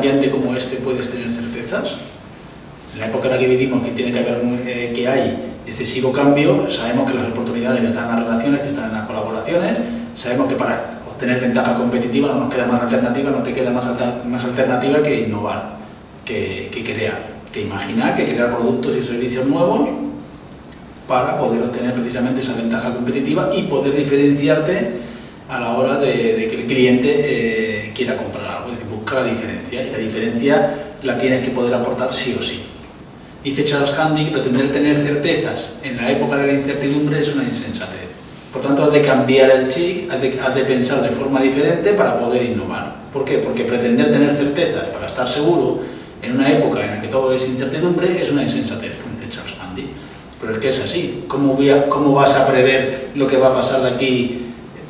cambiante como este puedes tener certezas? En la época en la que vivimos, que tiene que haber, eh, que hay excesivo cambio, sabemos que las oportunidades están en las relaciones, que están en las colaboraciones, sabemos que para obtener ventaja competitiva no nos queda más alternativa, no te queda más, más alternativa que innovar, que, que crear, que imaginar, que crear productos y servicios nuevos para poder obtener precisamente esa ventaja competitiva y poder diferenciarte a la hora de, que el cliente eh, quiera comprar busca la diferencia y la diferencia la tienes que poder aportar sí o sí. Dice Charles Handy que pretender tener certezas en la época de la incertidumbre es una insensatez. Por tanto, has de cambiar el chip, has de, pensar de forma diferente para poder innovar. ¿Por qué? Porque pretender tener certezas para estar seguro en una época en la que todo es incertidumbre es una insensatez, como dice Charles Handy. Pero es que es así. ¿Cómo, ¿Cómo vas a prever lo que va a pasar de aquí,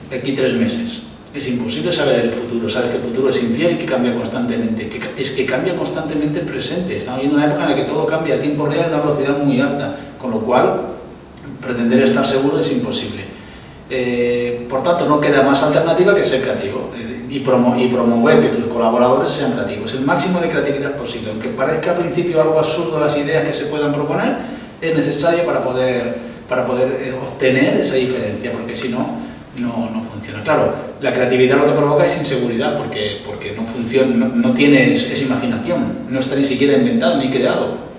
de aquí tres meses? Es imposible saber el futuro, sabes que el futuro es infiel y que cambia constantemente. es que cambia constantemente el presente. Estamos viendo una época en la que todo cambia a tiempo real a una velocidad muy alta, con lo cual pretender estar seguro es imposible. Eh, por tanto, no queda más alternativa que ser creativo eh, y, y, promover que tus colaboradores sean creativos. El máximo de creatividad posible. Aunque parezca al principio algo absurdo las ideas que se puedan proponer, es necesario para poder, para poder eh, obtener esa diferencia, porque si no, no, no, funciona. Claro, la creatividad lo que provoca es inseguridad, porque, porque no funciona, no, tienes esa imaginación, no está ni siquiera inventado ni creado.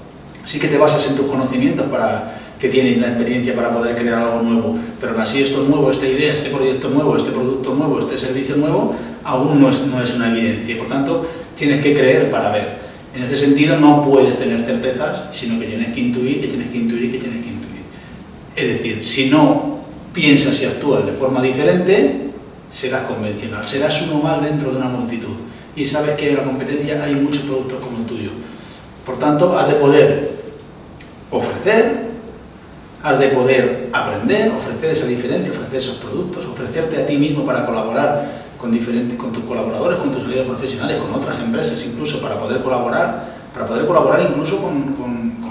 Sí que te basas en tus conocimientos para que tienes la experiencia para poder crear algo nuevo, pero aún así esto nuevo, esta idea, este proyecto nuevo, este producto nuevo, este servicio nuevo, aún no es, no es una evidencia. Por tanto, tienes que creer para ver. En este sentido no puedes tener certezas, sino que tienes que intuir, que tienes que intuir que tienes que intuir. Es decir, si no piensas y actúas de forma diferente, serás convencional, serás uno más dentro de una multitud. Y sabes que en la competencia hay muchos productos como el tuyo. Por tanto, has de poder ofrecer, has de poder aprender, ofrecer esa diferencia, ofrecer esos productos, ofrecerte a ti mismo para colaborar con, diferentes, con tus colaboradores, con tus aliados profesionales, con otras empresas incluso, para poder colaborar, para poder colaborar incluso con, con,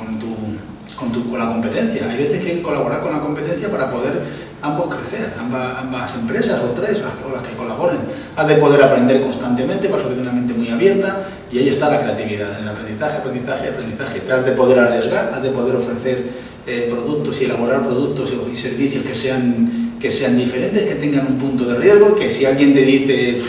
con, tu, con la competencia. Hay veces que hay que colaborar con la competencia para poder ambos crecer, ambas, empresas o tres, las, o las que colaboren. Has de poder aprender constantemente, vas a tener una mente muy abierta y ahí está la creatividad, en el aprendizaje, aprendizaje, aprendizaje. Has de poder arriesgar, has de poder ofrecer eh, productos y elaborar productos y, servicios que sean, que sean diferentes, que tengan un punto de riesgo, que si alguien te dice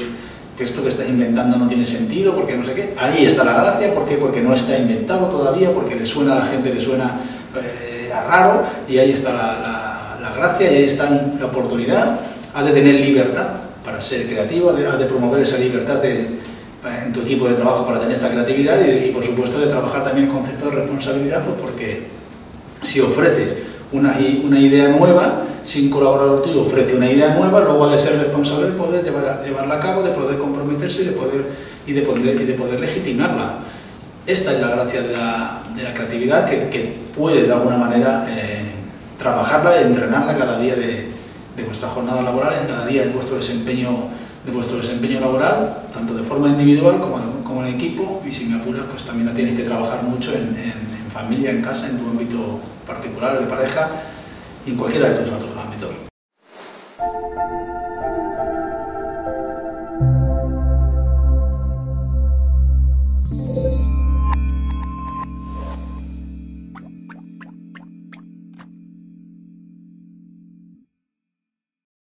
que esto que estás inventando no tiene sentido, porque no sé qué, ahí está la gracia, ¿por qué? Porque no está inventado todavía, porque le suena a la gente, le suena eh, raro y ahí está la gracia y ahí está la oportunidad, has de tener libertad para ser creativo, has de promover esa libertad en tu equipo de trabajo para tener esta creatividad y, por supuesto de trabajar también el concepto de responsabilidad, pues porque si ofreces una, una idea nueva, sin colaborador tuyo ofrece una idea nueva, luego ha de ser responsable de poder llevarla a cabo, de poder comprometerse de poder, y, de poder, y de poder legitimarla. Esta es la gracia de la, de la creatividad que, que puedes de alguna manera eh, trabajarla entrenarla cada día de, de vuestra jornada laboral, en cada día de vuestro desempeño de vuestro desempeño laboral, tanto de forma individual como, como en equipo, y si me apuras, pues también la tienes que trabajar mucho en, en familia, en casa, en tu ámbito particular, de pareja, y en cualquiera de tus otros ámbitos.